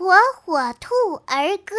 火火兔儿歌。